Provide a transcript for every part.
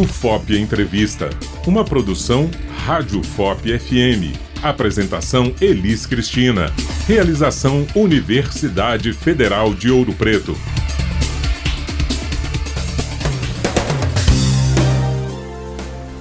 O FOP Entrevista, uma produção Rádio FOP FM. Apresentação Elis Cristina. Realização Universidade Federal de Ouro Preto.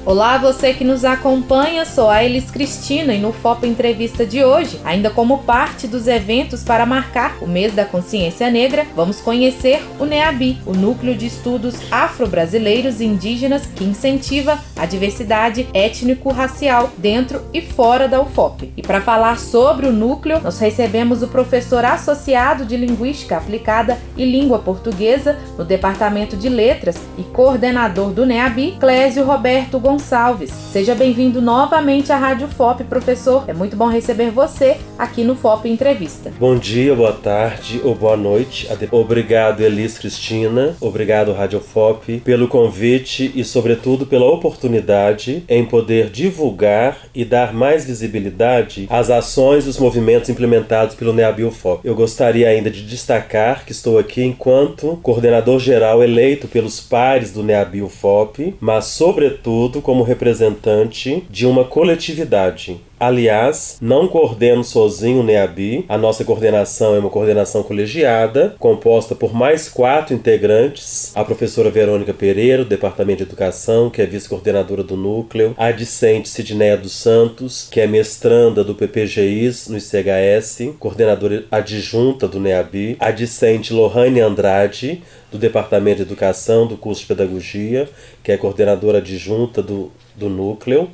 Olá, você que nos acompanha, sou a Elis Cristina e no FOP Entrevista de hoje, ainda como parte dos eventos para marcar o mês da consciência negra, vamos conhecer o NEABI, o Núcleo de Estudos Afro-Brasileiros e Indígenas que incentiva a diversidade étnico-racial dentro e fora da UFOP. E para falar sobre o núcleo, nós recebemos o professor associado de Linguística Aplicada e Língua Portuguesa no Departamento de Letras e coordenador do NEABI, Clésio Roberto Gonçalves Gonçalves. Seja bem-vindo novamente à Rádio FOP, professor. É muito bom receber você aqui no FOP Entrevista. Bom dia, boa tarde ou boa noite. Obrigado, Elis Cristina. Obrigado, Rádio FOP, pelo convite e, sobretudo, pela oportunidade em poder divulgar e dar mais visibilidade às ações e os movimentos implementados pelo NEABIL FOP. Eu gostaria ainda de destacar que estou aqui enquanto coordenador geral eleito pelos pares do NEABIL FOP, mas, sobretudo, como representante de uma coletividade. Aliás, não coordeno sozinho o NEABI. A nossa coordenação é uma coordenação colegiada, composta por mais quatro integrantes: a professora Verônica Pereira, do Departamento de Educação, que é vice-coordenadora do núcleo, a discente Sidneia dos Santos, que é mestranda do PPGIs no ICHS, coordenadora adjunta do NEABI, a discente Lohane Andrade, do Departamento de Educação do curso de Pedagogia, que é coordenadora adjunta do, do núcleo,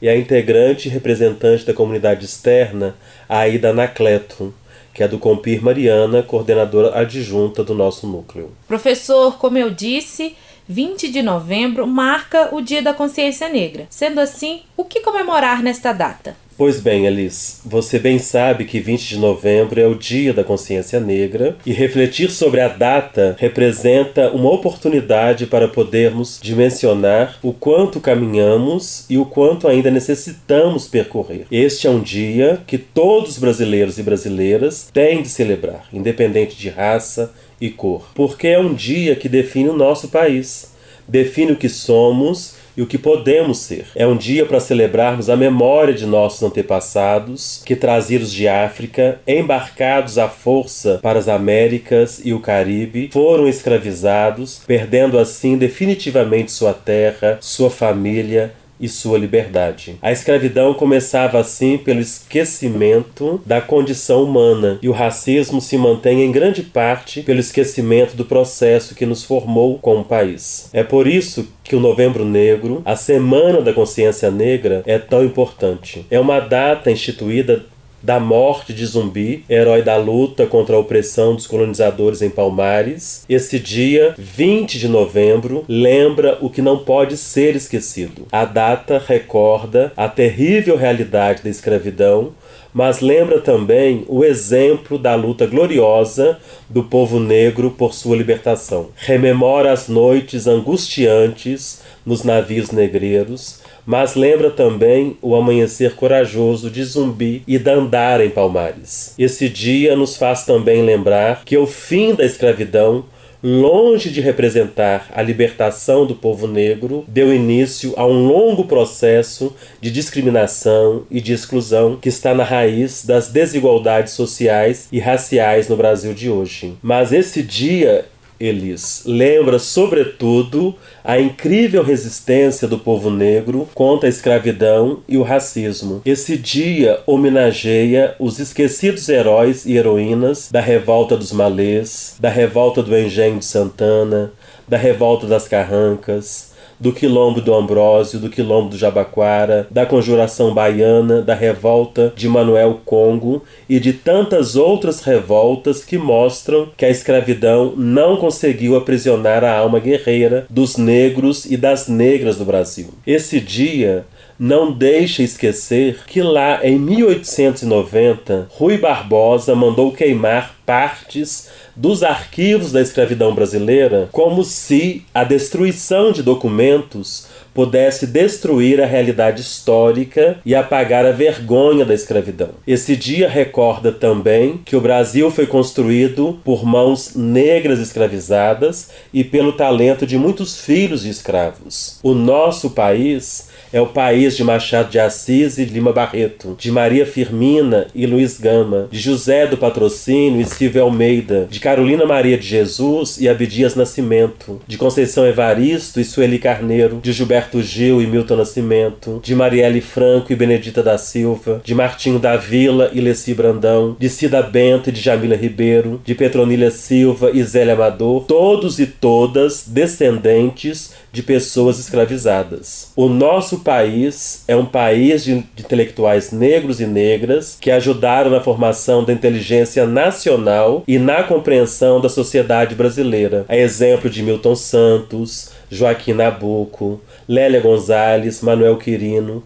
e a integrante e representante da comunidade externa, Aida Anacleto, que é do Compir Mariana, coordenadora adjunta do nosso núcleo. Professor, como eu disse, 20 de novembro marca o Dia da Consciência Negra. Sendo assim, o que comemorar nesta data? Pois bem, Alice, você bem sabe que 20 de novembro é o Dia da Consciência Negra e refletir sobre a data representa uma oportunidade para podermos dimensionar o quanto caminhamos e o quanto ainda necessitamos percorrer. Este é um dia que todos os brasileiros e brasileiras têm de celebrar, independente de raça e cor, porque é um dia que define o nosso país, define o que somos e o que podemos ser. É um dia para celebrarmos a memória de nossos antepassados que trazidos de África, embarcados à força para as Américas e o Caribe, foram escravizados, perdendo assim definitivamente sua terra, sua família e sua liberdade. A escravidão começava assim pelo esquecimento da condição humana, e o racismo se mantém em grande parte pelo esquecimento do processo que nos formou como país. É por isso que o Novembro Negro, a Semana da Consciência Negra, é tão importante. É uma data instituída da morte de Zumbi, herói da luta contra a opressão dos colonizadores em Palmares. Esse dia, 20 de novembro, lembra o que não pode ser esquecido. A data recorda a terrível realidade da escravidão, mas lembra também o exemplo da luta gloriosa do povo negro por sua libertação. Rememora as noites angustiantes nos navios negreiros, mas lembra também o amanhecer corajoso de Zumbi e Dandara em Palmares. Esse dia nos faz também lembrar que o fim da escravidão longe de representar a libertação do povo negro, deu início a um longo processo de discriminação e de exclusão que está na raiz das desigualdades sociais e raciais no Brasil de hoje. Mas esse dia Elis lembra, sobretudo, a incrível resistência do povo negro contra a escravidão e o racismo. Esse dia homenageia os esquecidos heróis e heroínas da revolta dos malês, da revolta do Engenho de Santana, da revolta das Carrancas, do Quilombo do Ambrósio, do Quilombo do Jabaquara, da Conjuração Baiana, da revolta de Manuel Congo e de tantas outras revoltas que mostram que a escravidão não conseguiu aprisionar a alma guerreira dos negros e das negras do Brasil. Esse dia não deixa esquecer que lá em 1890, Rui Barbosa mandou queimar partes dos arquivos da escravidão brasileira, como se a destruição de documentos pudesse destruir a realidade histórica e apagar a vergonha da escravidão. Esse dia recorda também que o Brasil foi construído por mãos negras escravizadas e pelo talento de muitos filhos de escravos. O nosso país é o país de Machado de Assis e Lima Barreto, de Maria Firmina e Luiz Gama, de José do Patrocínio e Silvio Almeida, de Carolina Maria de Jesus e Abdias Nascimento, de Conceição Evaristo e Sueli Carneiro, de Gilberto Gil e Milton Nascimento, de Marielle Franco e Benedita da Silva, de Martinho da Vila e Leci Brandão, de Cida Bento e de Jamila Ribeiro, de Petronília Silva e Zélia Amador, todos e todas descendentes de pessoas escravizadas. O nosso país é um país de, intelectuais negros e negras que ajudaram na formação da inteligência nacional e na compreensão da sociedade brasileira. A exemplo de Milton Santos, Joaquim Nabuco, Lélia Gonzalez, Manuel Quirino,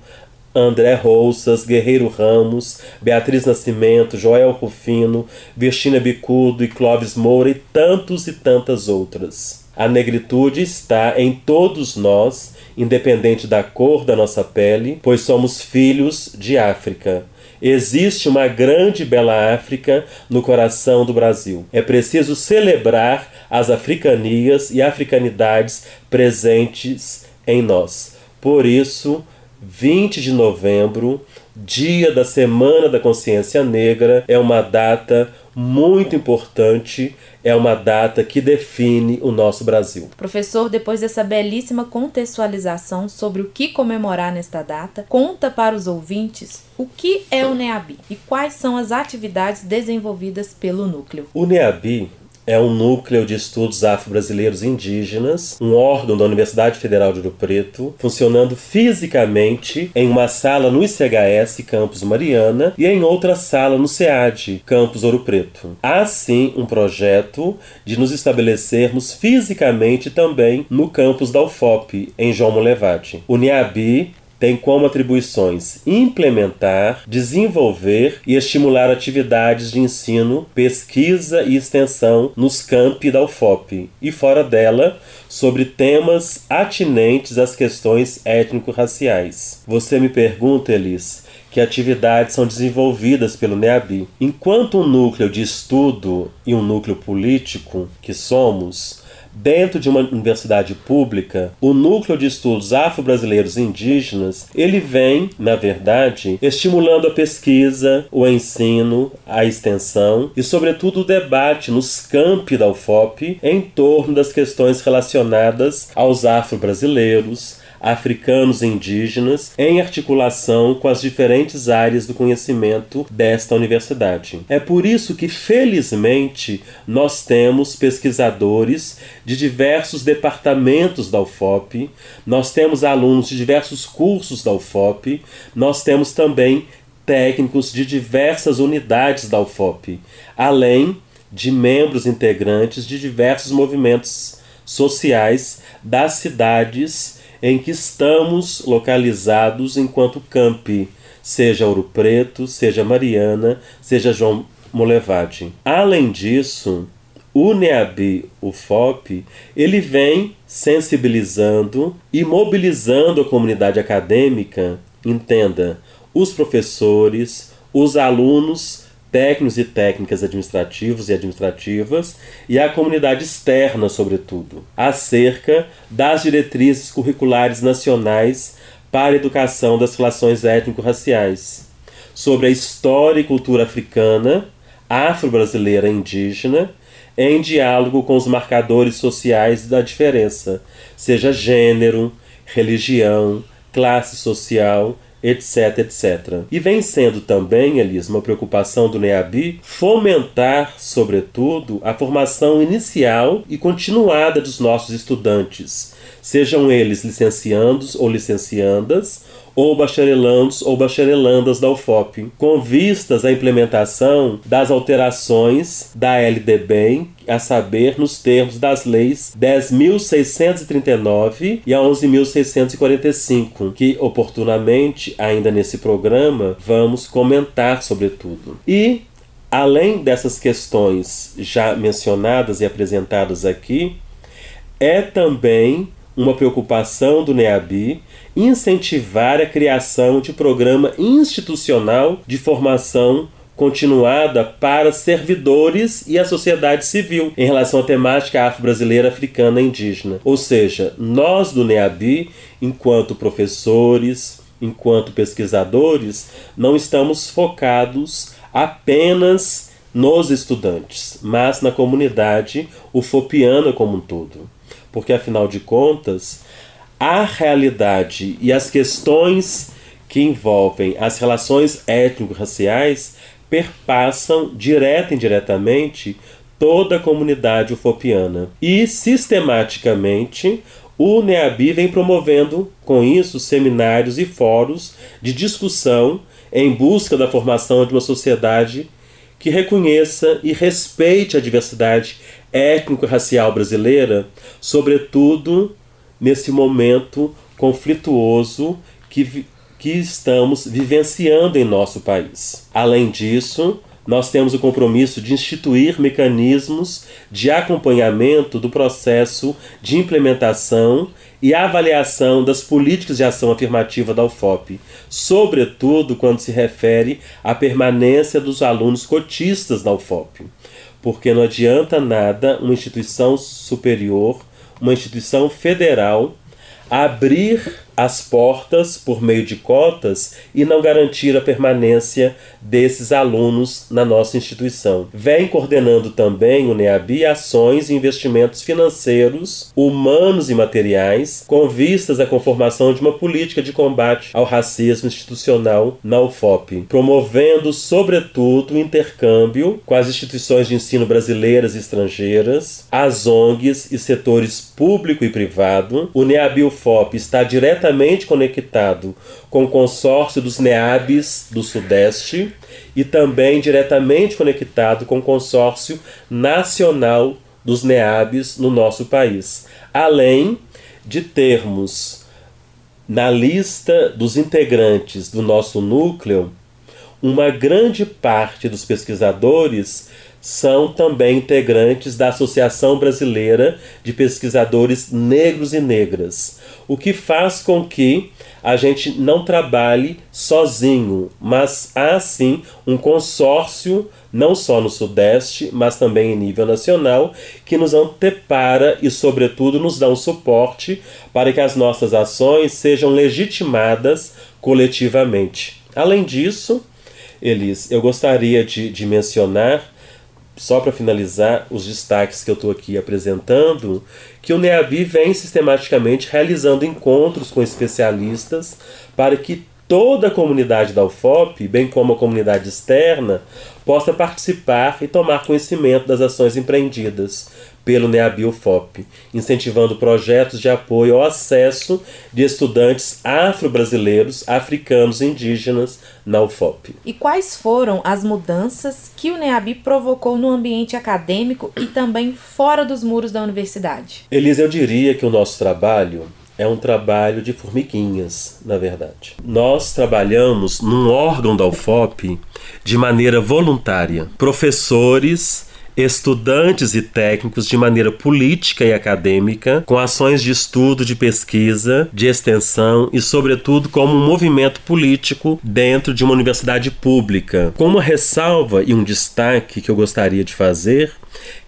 André Rouças, Guerreiro Ramos, Beatriz Nascimento, Joel Rufino, Virginia Bicudo e Clóvis Moura e tantos e tantas outras. A negritude está em todos nós, independente da cor da nossa pele, pois somos filhos de África. Existe uma grande e bela África no coração do Brasil. É preciso celebrar as africanias e africanidades presentes em nós. Por isso, 20 de novembro, dia da Semana da Consciência Negra, é uma data muito importante, é uma data que define o nosso Brasil. Professor, depois dessa belíssima contextualização sobre o que comemorar nesta data, conta para os ouvintes o que é o NEABI e quais são as atividades desenvolvidas pelo núcleo. O NEABI é um núcleo de estudos afro-brasileiros indígenas, um órgão da Universidade Federal de Ouro Preto, funcionando fisicamente em uma sala no ICHS, Campus Mariana, e em outra sala no SEAD, Campus Ouro Preto. Há sim um projeto de nos estabelecermos fisicamente também no campus da UFOP, em João Molevade. O NIABI tem como atribuições implementar, desenvolver e estimular atividades de ensino, pesquisa e extensão nos campi da UFOP e fora dela sobre temas atinentes às questões étnico-raciais. Você me pergunta, Elis, que atividades são desenvolvidas pelo NEABI. Enquanto um núcleo de estudo e um núcleo político que somos, dentro de uma universidade pública, o núcleo de estudos afro-brasileiros indígenas, ele vem, na verdade, estimulando a pesquisa, o ensino, a extensão e, sobretudo, o debate nos campi da UFOP em torno das questões relacionadas aos afro-brasileiros, africanos e indígenas em articulação com as diferentes áreas do conhecimento desta universidade. É por isso que, felizmente, nós temos pesquisadores de diversos departamentos da UFOP, nós temos alunos de diversos cursos da UFOP, nós temos também técnicos de diversas unidades da UFOP, além de membros integrantes de diversos movimentos sociais das cidades em que estamos localizados enquanto campi, seja Ouro Preto, seja Mariana, seja João Molevade. Além disso, o NEAB, o FOP, ele vem sensibilizando e mobilizando a comunidade acadêmica, entenda, os professores, os alunos técnicos e técnicas administrativos e administrativas e a comunidade externa, sobretudo, acerca das diretrizes curriculares nacionais para a educação das relações étnico-raciais, sobre a história e cultura africana, afro-brasileira e indígena, em diálogo com os marcadores sociais da diferença, seja gênero, religião, classe social etc, etc. E vem sendo também, Elis, uma preocupação do NEABI fomentar, sobretudo, a formação inicial e continuada dos nossos estudantes, sejam eles licenciandos ou licenciandas, ou bacharelandos ou bacharelandas da UFOP, com vistas à implementação das alterações da LDB, a saber, nos termos das leis 10.639 e a 11.645, que oportunamente, ainda nesse programa, vamos comentar sobre tudo. E além dessas questões já mencionadas e apresentadas aqui, é também uma preocupação do NEABI incentivar a criação de programa institucional de formação continuada para servidores e a sociedade civil em relação à temática afro-brasileira, africana e indígena. Ou seja, nós do NEABI, enquanto professores, enquanto pesquisadores, não estamos focados apenas nos estudantes, mas na comunidade ufopiana como um todo. Porque afinal de contas, a realidade e as questões que envolvem as relações étnico-raciais perpassam direta e indiretamente toda a comunidade ufopiana. E sistematicamente o NEABI vem promovendo com isso seminários e fóruns de discussão em busca da formação de uma sociedade que reconheça e respeite a diversidade étnico-racial brasileira, sobretudo nesse momento conflituoso que que estamos vivenciando em nosso país. Além disso, nós temos o compromisso de instituir mecanismos de acompanhamento do processo de implementação e avaliação das políticas de ação afirmativa da UFOP, sobretudo quando se refere à permanência dos alunos cotistas da UFOP. Porque não adianta nada uma instituição superior, uma instituição federal, abrir as portas por meio de cotas e não garantir a permanência desses alunos na nossa instituição. Vem coordenando também o NEABI ações e investimentos financeiros, humanos e materiais, com vistas à conformação de uma política de combate ao racismo institucional na UFOP, promovendo, sobretudo, o intercâmbio com as instituições de ensino brasileiras e estrangeiras, as ONGs e setores público e privado. O NEABI UFOP está diretamente diretamente conectado com o consórcio dos NEABs do Sudeste e também diretamente conectado com o consórcio nacional dos NEABs no nosso país. Além de termos na lista dos integrantes do nosso núcleo uma grande parte dos pesquisadores são também integrantes da Associação Brasileira de Pesquisadores Negros e Negras, o que faz com que a gente não trabalhe sozinho, mas há sim um consórcio, não só no Sudeste, mas também em nível nacional, que nos antepara e, sobretudo, nos dá um suporte para que as nossas ações sejam legitimadas coletivamente. Além disso, Elis, eu gostaria de, de mencionar só para finalizar os destaques que eu estou aqui apresentando, que o NEABI vem sistematicamente realizando encontros com especialistas para que toda a comunidade da UFOP, bem como a comunidade externa, possa participar e tomar conhecimento das ações empreendidas pelo NEABIL-FOP, incentivando projetos de apoio ao acesso de estudantes afro-brasileiros, africanos e indígenas na UFOP. E quais foram as mudanças que o NEABI provocou no ambiente acadêmico e também fora dos muros da universidade? Elisa, eu diria que o nosso trabalho é um trabalho de formiguinhas, na verdade. Nós trabalhamos num órgão da UFOP de maneira voluntária. Professores estudantes e técnicos de maneira política e acadêmica, com ações de estudo, de pesquisa, de extensão e, sobretudo, como um movimento político dentro de uma universidade pública. Com uma ressalva e um destaque que eu gostaria de fazer,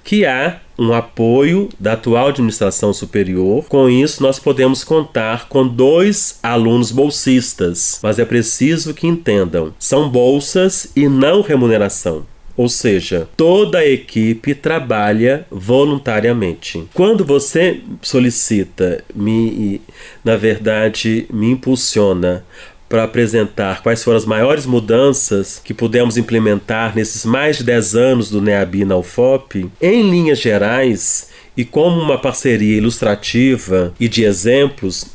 que há um apoio da atual administração superior. Com isso, nós podemos contar com dois alunos bolsistas, mas é preciso que entendam: são bolsas e não remuneração. Ou seja, toda a equipe trabalha voluntariamente. Quando você solicita, me, na verdade, me impulsiona para apresentar quais foram as maiores mudanças que pudemos implementar nesses mais de 10 anos do NEABI na UFOP, em linhas gerais, e como uma parceria ilustrativa e de exemplos,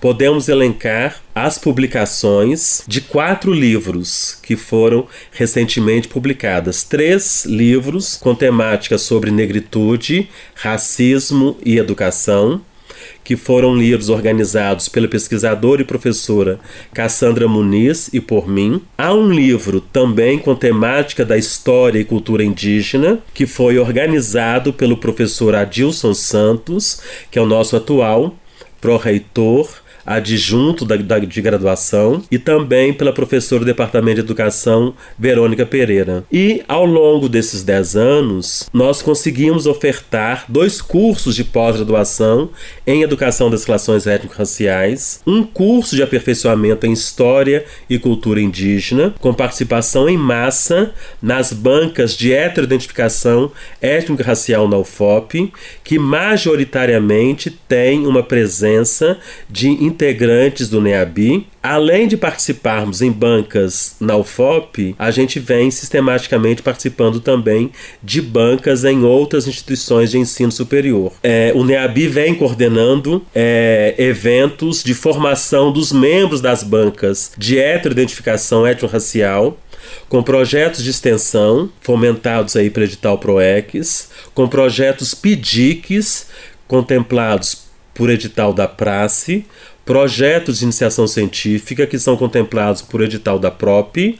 podemos elencar as publicações de quatro livros que foram recentemente publicadas. Três livros com temática sobre negritude, racismo e educação, que foram livros organizados pela pesquisadora e professora Cassandra Muniz e por mim. Há um livro também com temática da história e cultura indígena, que foi organizado pelo professor Adilson Santos, que é o nosso atual pró-reitor adjunto da, da, de graduação, e também pela professora do Departamento de Educação, Verônica Pereira. E ao longo desses 10 anos, nós conseguimos ofertar dois cursos de pós-graduação em Educação das Relações Étnico-Raciais, um curso de aperfeiçoamento em História e Cultura Indígena, com participação em massa nas bancas de heteroidentificação étnico-racial na UFOP, que majoritariamente tem uma presença de integrantes do NEABI. Além de participarmos em bancas na UFOP, a gente vem sistematicamente participando também de bancas em outras instituições de ensino superior. É, o NEABI vem coordenando é, eventos de formação dos membros das bancas de heteroidentificação étnico-racial, com projetos de extensão fomentados aí pelo edital PROEX, com projetos PIDICs contemplados por edital da Prace, projetos de iniciação científica que são contemplados por edital da PROP,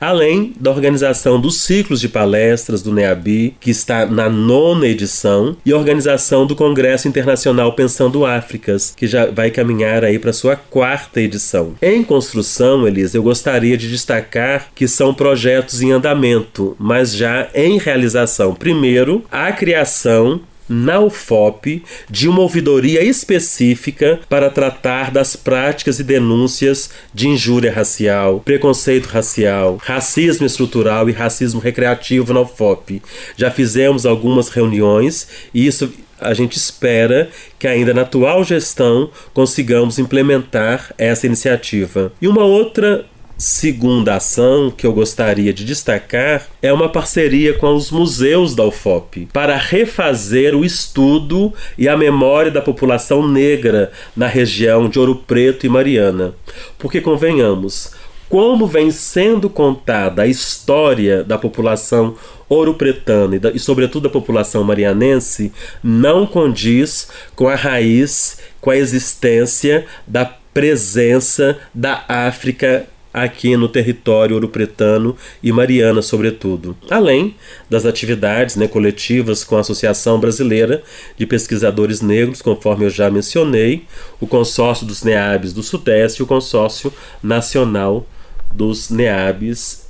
além da organização dos ciclos de palestras do NEABI, que está na nona edição, e organização do Congresso Internacional Pensando Áfricas, que já vai caminhar aí para sua quarta edição. Em construção, Elisa, eu gostaria de destacar que são projetos em andamento, mas já em realização. Primeiro, a criação na UFOP de uma ouvidoria específica para tratar das práticas e denúncias de injúria racial, preconceito racial, racismo estrutural e racismo recreativo na UFOP. Já fizemos algumas reuniões e isso a gente espera que ainda na atual gestão consigamos implementar essa iniciativa. E uma outra segunda ação que eu gostaria de destacar é uma parceria com os museus da UFOP para refazer o estudo e a memória da população negra na região de Ouro Preto e Mariana. Porque convenhamos, como vem sendo contada a história da população ouro-pretana e, e, sobretudo, da população marianense, não condiz com a raiz, com a existência da presença da África aqui no território ouro-pretano e mariana, sobretudo. Além das atividades né, coletivas com a Associação Brasileira de Pesquisadores Negros, conforme eu já mencionei, o consórcio dos NEABs do Sudeste e o consórcio nacional dos NEABs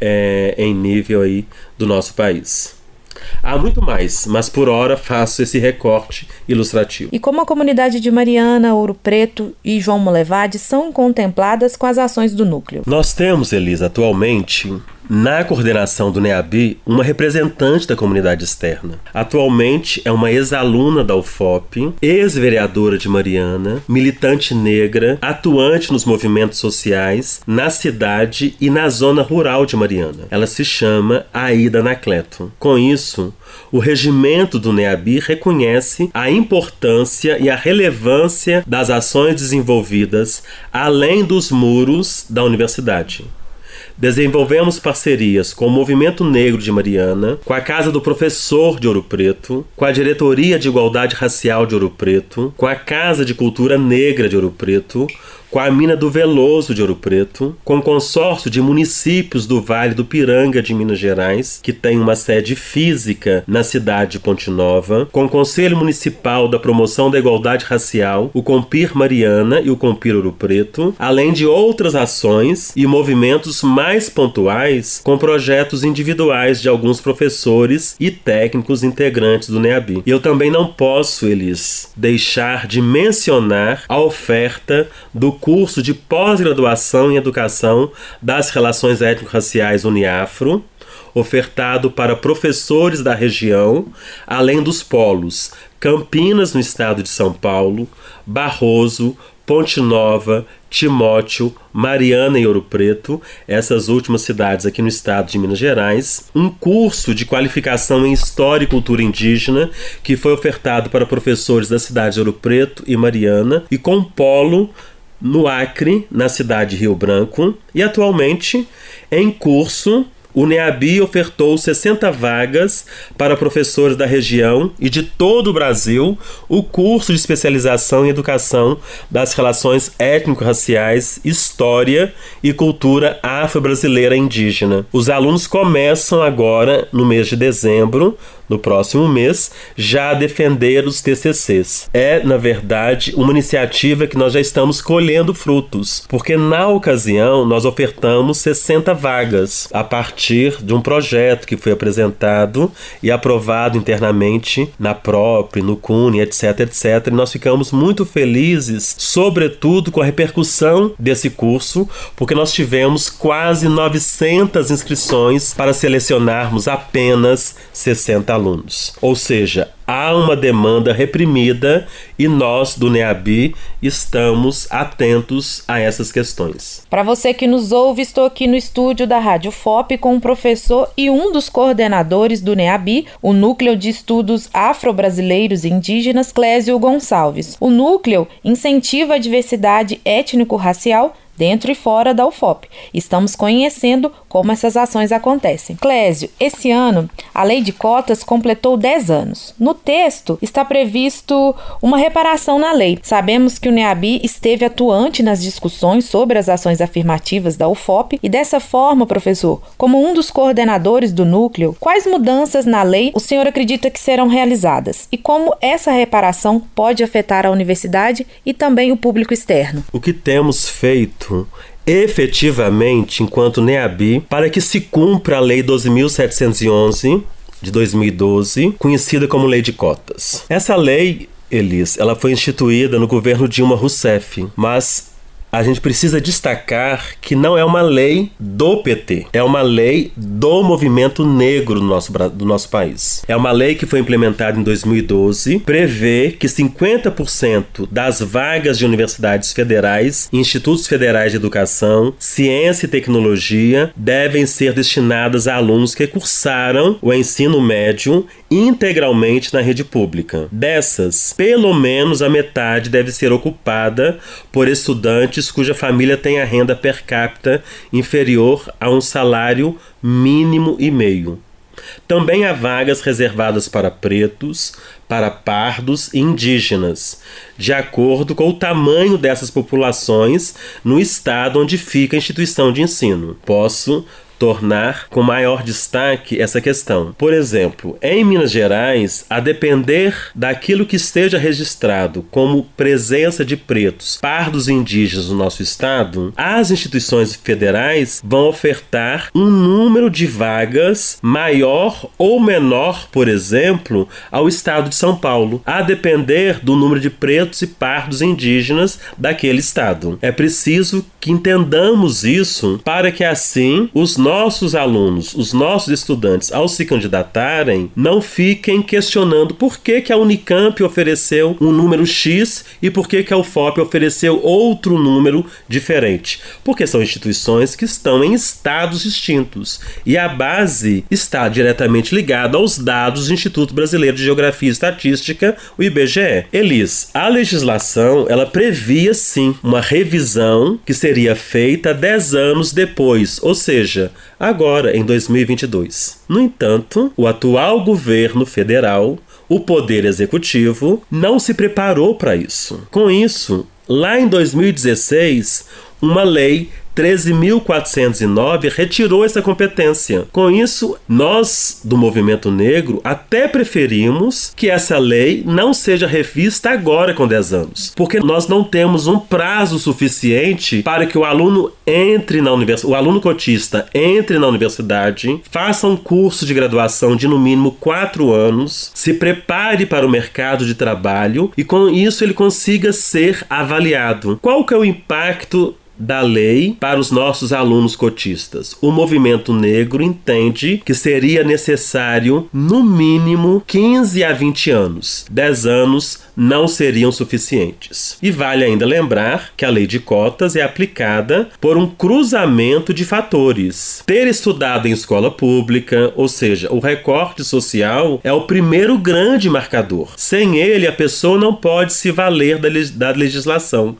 é, em nível aí do nosso país. Há muito mais, mas por hora faço esse recorte ilustrativo. E como a comunidade de Mariana, Ouro Preto e João Molevade são contempladas com as ações do núcleo? Nós temos, Elisa, atualmente na coordenação do NEAB uma representante da comunidade externa. Atualmente é uma ex-aluna da UFOP, ex-vereadora de Mariana, militante negra, atuante nos movimentos sociais na cidade e na zona rural de Mariana. Ela se chama Aida Anacleto. Com isso, o regimento do NEABI reconhece a importância e a relevância das ações desenvolvidas além dos muros da universidade. Desenvolvemos parcerias com o Movimento Negro de Mariana, com a Casa do Professor de Ouro Preto, com a Diretoria de Igualdade Racial de Ouro Preto, com a Casa de Cultura Negra de Ouro Preto, com a mina do Veloso de Ouro Preto, com o consórcio de municípios do Vale do Piranga de Minas Gerais, que tem uma sede física na cidade de Ponte Nova, com o Conselho Municipal da Promoção da Igualdade Racial, o Compir Mariana e o Compir Ouro Preto, além de outras ações e movimentos mais pontuais com projetos individuais de alguns professores e técnicos integrantes do NEABI. E eu também não posso, Elis, deixar de mencionar a oferta do curso de pós-graduação em Educação das Relações Étnico-Raciais Uniafro, ofertado para professores da região, além dos polos Campinas, no estado de São Paulo, Barroso, Ponte Nova, Timóteo, Mariana e Ouro Preto, essas últimas cidades aqui no estado de Minas Gerais, um curso de qualificação em História e Cultura Indígena que foi ofertado para professores da cidade de Ouro Preto e Mariana e com polo no Acre, na cidade de Rio Branco, e atualmente em curso o NEABI ofertou 60 vagas para professores da região e de todo o Brasil o curso de especialização em educação das relações étnico-raciais, história e cultura afro-brasileira indígena. Os alunos começam agora, no mês de dezembro, no próximo mês, já a defender os TCCs. É, na verdade, uma iniciativa que nós já estamos colhendo frutos, porque na ocasião nós ofertamos 60 vagas a partir de um projeto que foi apresentado e aprovado internamente na própria, no CUNE, etc, etc. E nós ficamos muito felizes, sobretudo com a repercussão desse curso, porque nós tivemos quase 900 inscrições para selecionarmos apenas 60 alunos. Ou seja, há uma demanda reprimida e nós do NEABI estamos atentos a essas questões. Para você que nos ouve, estou aqui no estúdio da Rádio FOP com um professor e um dos coordenadores do NEABI, o Núcleo de Estudos Afro-Brasileiros e Indígenas, Clésio Gonçalves. O núcleo incentiva a diversidade étnico-racial dentro e fora da UFOP. Estamos conhecendo como essas ações acontecem. Clésio, esse ano a lei de cotas completou 10 anos. No texto está previsto uma reparação na lei. Sabemos que o NEABI esteve atuante nas discussões sobre as ações afirmativas da UFOP e dessa forma, professor, como um dos coordenadores do núcleo, quais mudanças na lei o senhor acredita que serão realizadas e como essa reparação pode afetar a universidade e também o público externo? O que temos feito efetivamente enquanto NEABI para que se cumpra a Lei 12.711 de 2012, conhecida como Lei de Cotas. Essa lei Elis, ela foi instituída no governo Dilma Rousseff, mas a gente precisa destacar que não é uma lei do PT, é uma lei do movimento negro do nosso, do nosso país. É uma lei que foi implementada em 2012, prevê que 50% das vagas de universidades federais institutos federais de educação, ciência e tecnologia devem ser destinadas a alunos que cursaram o ensino médio integralmente na rede pública. Dessas, pelo menos a metade deve ser ocupada por estudantes cuja família tem a renda per capita inferior a um salário mínimo e meio. Também há vagas reservadas para pretos, para pardos e indígenas, de acordo com o tamanho dessas populações no estado onde fica a instituição de ensino. Posso tornar com maior destaque essa questão. Por exemplo, em Minas Gerais, a depender daquilo que esteja registrado como presença de pretos, pardos e indígenas no nosso estado, as instituições federais vão ofertar um número de vagas maior ou menor, por exemplo, ao estado de São Paulo, a depender do número de pretos e pardos indígenas daquele estado. É preciso que entendamos isso para que assim os nossos alunos, os nossos estudantes, ao se candidatarem, não fiquem questionando por que, que a Unicamp ofereceu um número X e por que, que a UFOP ofereceu outro número diferente. Porque são instituições que estão em estados distintos e a base está diretamente ligada aos dados do Instituto Brasileiro de Geografia e Estatística, o IBGE. Elis, a legislação ela previa sim uma revisão que seria feita 10 anos depois, ou seja, agora em 2022. No entanto, o atual governo federal, o Poder Executivo, não se preparou para isso. Com isso, lá em 2016, uma lei 13.409 retirou essa competência. Com isso, nós do movimento negro até preferimos que essa lei não seja revista agora com 10 anos, porque nós não temos um prazo suficiente para que o aluno entre na universidade, o aluno cotista entre na universidade, faça um curso de graduação de no mínimo 4 anos, se prepare para o mercado de trabalho e com isso ele consiga ser avaliado. Qual que é o impacto da lei para os nossos alunos cotistas. O movimento negro entende que seria necessário, no mínimo, 15 a 20 anos. 10 anos não seriam suficientes. E vale ainda lembrar que a lei de cotas é aplicada por um cruzamento de fatores. Ter estudado em escola pública, ou seja, o recorte social é o primeiro grande marcador. Sem ele, a pessoa não pode se valer da legislação.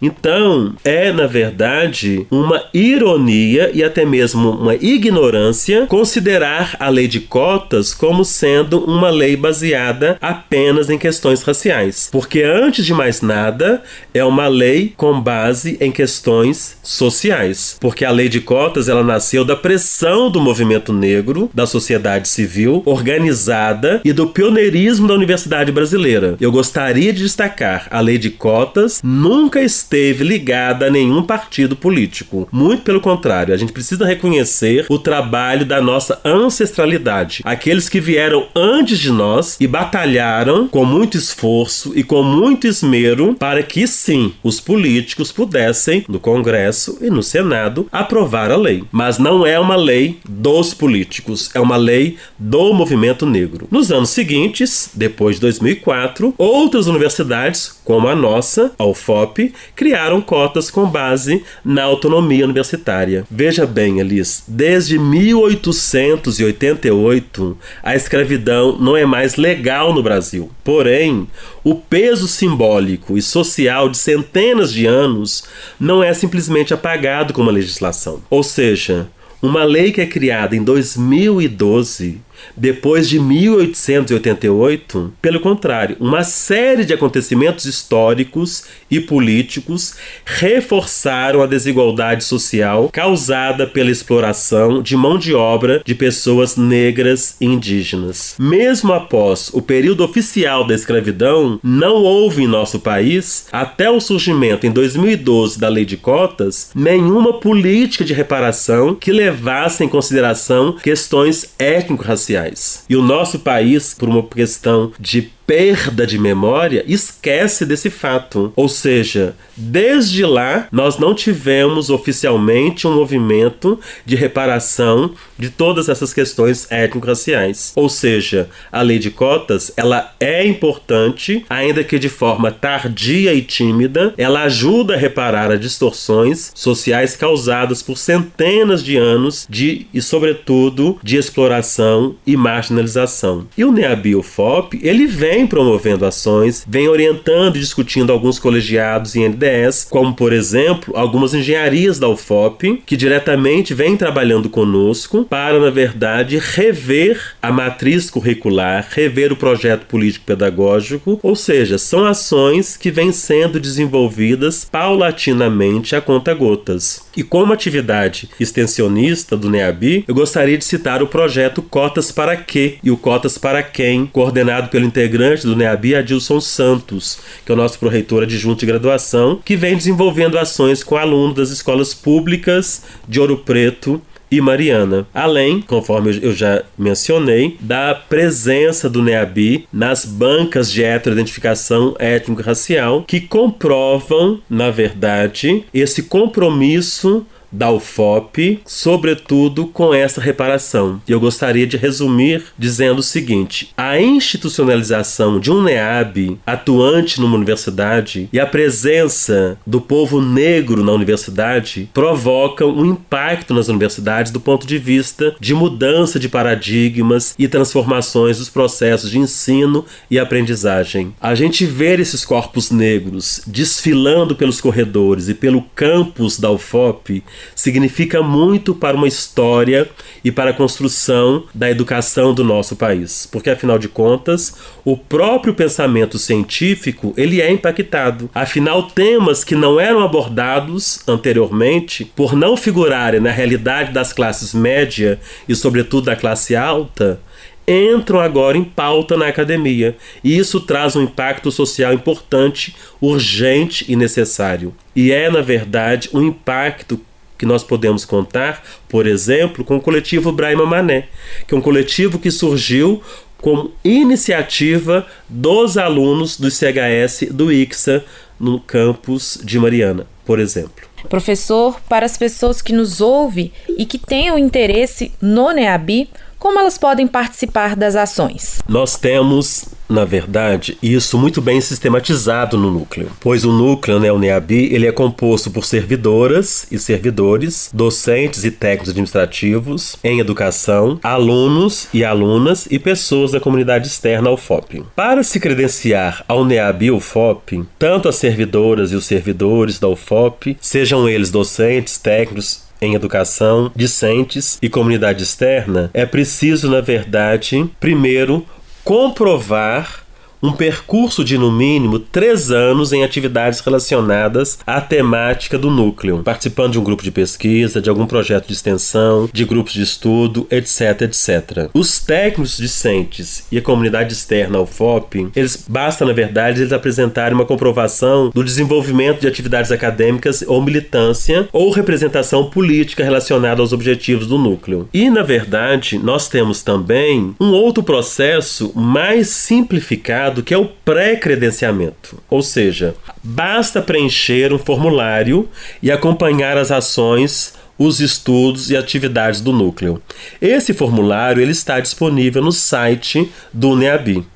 Então, é na verdade uma ironia e até mesmo uma ignorância considerar a lei de cotas como sendo uma lei baseada apenas em questões raciais. Porque antes de mais nada, é uma lei com base em questões sociais. Porque a lei de cotas ela nasceu da pressão do movimento negro, da sociedade civil organizada e do pioneirismo da universidade brasileira. Eu gostaria de destacar a lei de cotas nunca esteve ligada a nenhum partido político. Muito pelo contrário, a gente precisa reconhecer o trabalho da nossa ancestralidade. Aqueles que vieram antes de nós e batalharam com muito esforço e com muito esmero para que sim, os políticos pudessem, no Congresso e no Senado, aprovar a lei. Mas não é uma lei dos políticos, é uma lei do movimento negro. Nos anos seguintes, depois de 2004, outras universidades, como a nossa, a UFOP, criaram cotas com base na autonomia universitária. Veja bem, Elis, desde 1888 a escravidão não é mais legal no Brasil. Porém, o peso simbólico e social de centenas de anos não é simplesmente apagado com uma legislação. Ou seja, uma lei que é criada em 2012 depois de 1888, pelo contrário, uma série de acontecimentos históricos e políticos reforçaram a desigualdade social causada pela exploração de mão de obra de pessoas negras e indígenas. Mesmo após o período oficial da escravidão, não houve em nosso país, até o surgimento em 2012 da Lei de Cotas, nenhuma política de reparação que levasse em consideração questões étnico-raciais sociais. E o nosso país, por uma questão de perda de memória, esquece desse fato. Ou seja, desde lá nós não tivemos oficialmente um movimento de reparação de todas essas questões étnico-raciais. Ou seja, a lei de cotas, ela é importante, ainda que de forma tardia e tímida, ela ajuda a reparar as distorções sociais causadas por centenas de anos de e sobretudo de exploração e marginalização. E o NEABIOFOP, ele vem vem promovendo ações, vem orientando e discutindo alguns colegiados em NDS, como por exemplo algumas engenharias da UFOP, que diretamente vem trabalhando conosco para, na verdade, rever a matriz curricular, rever o projeto político-pedagógico, ou seja, são ações que vêm sendo desenvolvidas paulatinamente a conta-gotas. E como atividade extensionista do NEABI, eu gostaria de citar o projeto Cotas para Quê e o Cotas para Quem, coordenado pelo integrante integrante do NEABI, Adilson Santos, que é o nosso proreitor adjunto de graduação, que vem desenvolvendo ações com alunos das escolas públicas de Ouro Preto e Mariana. Além, conforme eu já mencionei, da presença do NEABI nas bancas de heteroidentificação étnico-racial que comprovam, na verdade, esse compromisso da UFOP, sobretudo com essa reparação. E eu gostaria de resumir dizendo o seguinte: a institucionalização de um NEAB atuante numa universidade e a presença do povo negro na universidade provocam um impacto nas universidades do ponto de vista de mudança de paradigmas e transformações dos processos de ensino e aprendizagem. A gente ver esses corpos negros desfilando pelos corredores e pelo campus da UFOP significa muito para uma história e para a construção da educação do nosso país, porque afinal de contas, o próprio pensamento científico, ele é impactado. Afinal, temas que não eram abordados anteriormente, por não figurarem na realidade das classes média e sobretudo da classe alta, entram agora em pauta na academia. E isso traz um impacto social importante, urgente e necessário. E é, na verdade, um impacto que nós podemos contar, por exemplo, com o coletivo Braima Mané, que é um coletivo que surgiu como iniciativa dos alunos do CHS do ICSA no campus de Mariana, por exemplo. Professor, para as pessoas que nos ouvem e que tenham interesse no NEABI, como elas podem participar das ações? Nós temos na verdade, isso muito bem sistematizado no núcleo, pois o núcleo, né, o NEABI, ele é composto por servidoras e servidores, docentes e técnicos administrativos em educação, alunos e alunas e pessoas da comunidade externa ao FOP. Para se credenciar ao NEABI UFOP, tanto as servidoras e os servidores da UFOP, sejam eles docentes, técnicos em educação, discentes e comunidade externa, é preciso, na verdade, primeiro comprovar um percurso de no mínimo três anos em atividades relacionadas à temática do núcleo, participando de um grupo de pesquisa, de algum projeto de extensão, de grupos de estudo, etc, etc. Os técnicos discentes e a comunidade externa ao FOP, eles basta na verdade eles apresentarem uma comprovação do desenvolvimento de atividades acadêmicas ou militância ou representação política relacionada aos objetivos do núcleo. E na verdade, nós temos também um outro processo mais simplificado que é o pré-credenciamento. Ou seja, basta preencher um formulário e acompanhar as ações os estudos e atividades do núcleo. Esse formulário ele está disponível no site do NEABI.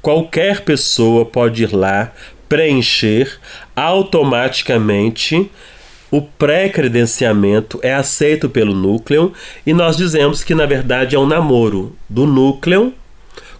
Qualquer pessoa pode ir lá preencher automaticamente o pré-credenciamento é aceito pelo núcleo e nós dizemos que na verdade é um namoro do núcleo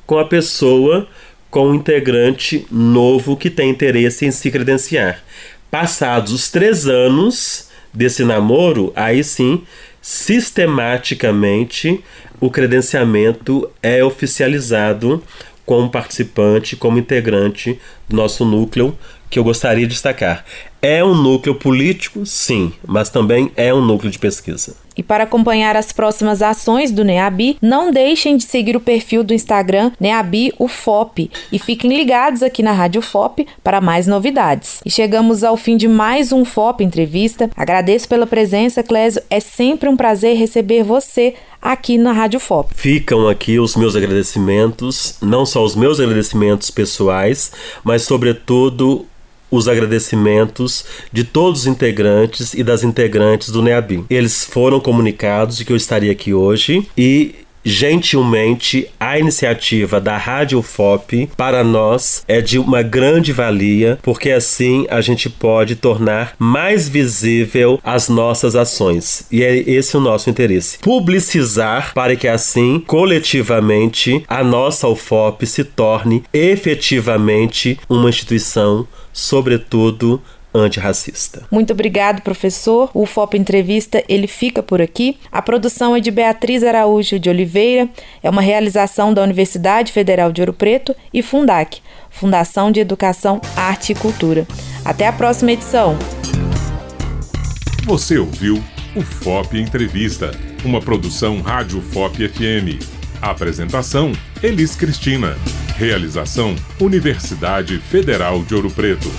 com a pessoa com um integrante novo que tem interesse em se credenciar. Passados os três anos desse namoro, aí sim, sistematicamente, o credenciamento é oficializado como participante, como integrante do nosso núcleo, que eu gostaria de destacar. É um núcleo político, sim, mas também é um núcleo de pesquisa. E para acompanhar as próximas ações do NEABI, não deixem de seguir o perfil do Instagram NEABI UFOP e fiquem ligados aqui na Rádio FOP para mais novidades. E chegamos ao fim de mais um FOP Entrevista. Agradeço pela presença, Clésio. É sempre um prazer receber você aqui na Rádio FOP. Ficam aqui os meus agradecimentos, não só os meus agradecimentos pessoais, mas sobretudo os agradecimentos de todos os integrantes e das integrantes do NEABI. Eles foram comunicados de que eu estaria aqui hoje e gentilmente a iniciativa da Rádio FOP para nós é de uma grande valia, porque assim a gente pode tornar mais visível as nossas ações. E é esse o nosso interesse. Publicizar para que assim, coletivamente, a nossa UFOP se torne efetivamente uma instituição, sobretudo antirracista. Muito obrigado, professor. O FOP Entrevista, ele fica por aqui. A produção é de Beatriz Araújo de Oliveira, é uma realização da Universidade Federal de Ouro Preto e Fundac, Fundação de Educação, Arte e Cultura. Até a próxima edição. Você ouviu o FOP Entrevista, uma produção Rádio FOP FM. Apresentação: Elis Cristina. Realização: Universidade Federal de Ouro Preto.